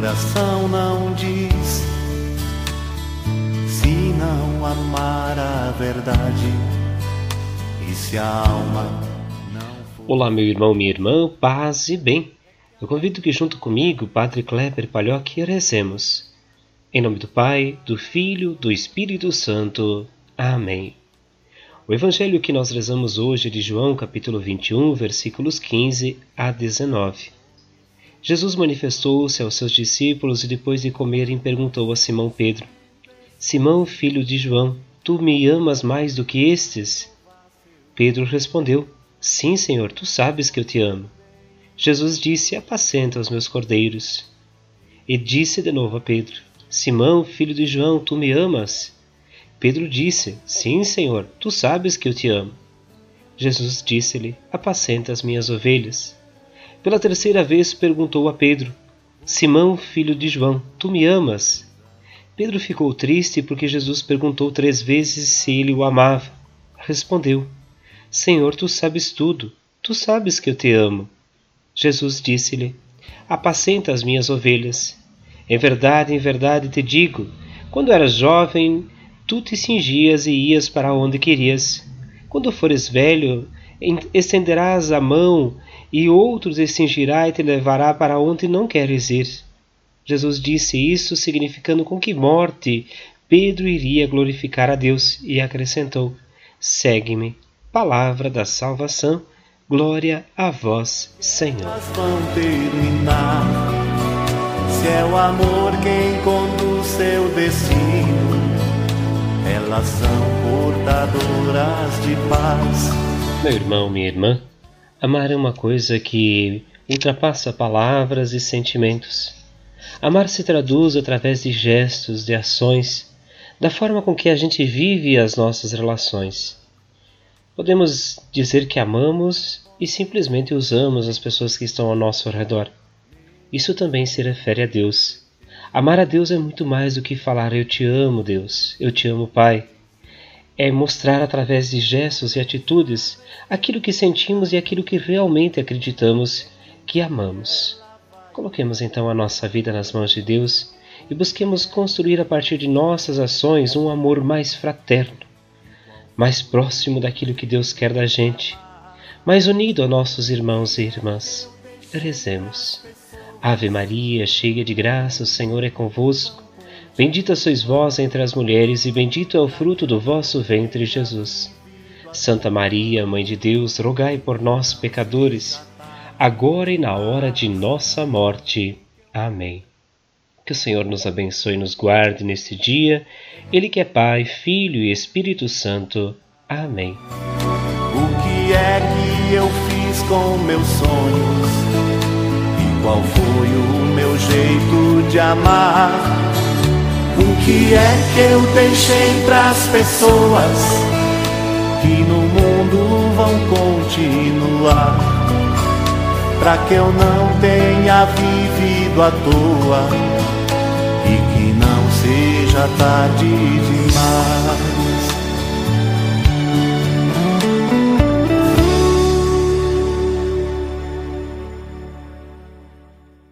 coração não diz se não amar a verdade e se a alma não for... Olá, meu irmão, minha irmã, paz e bem. Eu convido que junto comigo, Padre Kleber Palhoque, rezemos. Em nome do Pai, do Filho, do Espírito Santo. Amém. O evangelho que nós rezamos hoje é de João, capítulo 21, versículos 15 a 19. Jesus manifestou-se aos seus discípulos e depois de comerem perguntou a Simão Pedro: Simão, filho de João, tu me amas mais do que estes? Pedro respondeu: Sim, Senhor, tu sabes que eu te amo. Jesus disse: Apacenta os meus cordeiros. E disse de novo a Pedro: Simão, filho de João, tu me amas? Pedro disse: Sim, Senhor, tu sabes que eu te amo. Jesus disse-lhe: Apacenta as minhas ovelhas. Pela terceira vez perguntou a Pedro: Simão, filho de João, tu me amas? Pedro ficou triste porque Jesus perguntou três vezes se ele o amava. Respondeu: Senhor, tu sabes tudo, tu sabes que eu te amo. Jesus disse-lhe: Apacenta as minhas ovelhas. Em verdade, em verdade te digo: quando eras jovem, tu te cingias e ias para onde querias. Quando fores velho, estenderás a mão e outro te cingirá e te levará para onde não queres ir. Jesus disse isso, significando com que morte Pedro iria glorificar a Deus, e acrescentou: Segue-me. Palavra da salvação. Glória a vós, Senhor. Se é o amor quem conduz seu destino, elas são portadoras de paz. Meu irmão, minha irmã, amar é uma coisa que ultrapassa palavras e sentimentos. Amar se traduz através de gestos, de ações, da forma com que a gente vive as nossas relações. Podemos dizer que amamos e simplesmente usamos as pessoas que estão ao nosso redor. Isso também se refere a Deus. Amar a Deus é muito mais do que falar eu te amo, Deus, eu te amo, Pai. É mostrar através de gestos e atitudes aquilo que sentimos e aquilo que realmente acreditamos que amamos. Coloquemos então a nossa vida nas mãos de Deus e busquemos construir a partir de nossas ações um amor mais fraterno mais próximo daquilo que Deus quer da gente, mais unido a nossos irmãos e irmãs. Rezemos. Ave Maria, cheia de graça, o Senhor é convosco. Bendita sois vós entre as mulheres, e bendito é o fruto do vosso ventre, Jesus. Santa Maria, Mãe de Deus, rogai por nós, pecadores, agora e na hora de nossa morte. Amém. Que o Senhor nos abençoe e nos guarde neste dia. Ele que é Pai, Filho e Espírito Santo. Amém. O que é que eu fiz com meus sonhos? E qual foi o meu jeito de amar? O que é que eu deixei pras pessoas que no mundo vão continuar? Pra que eu não tenha vivido à toa? e que não seja tarde demais.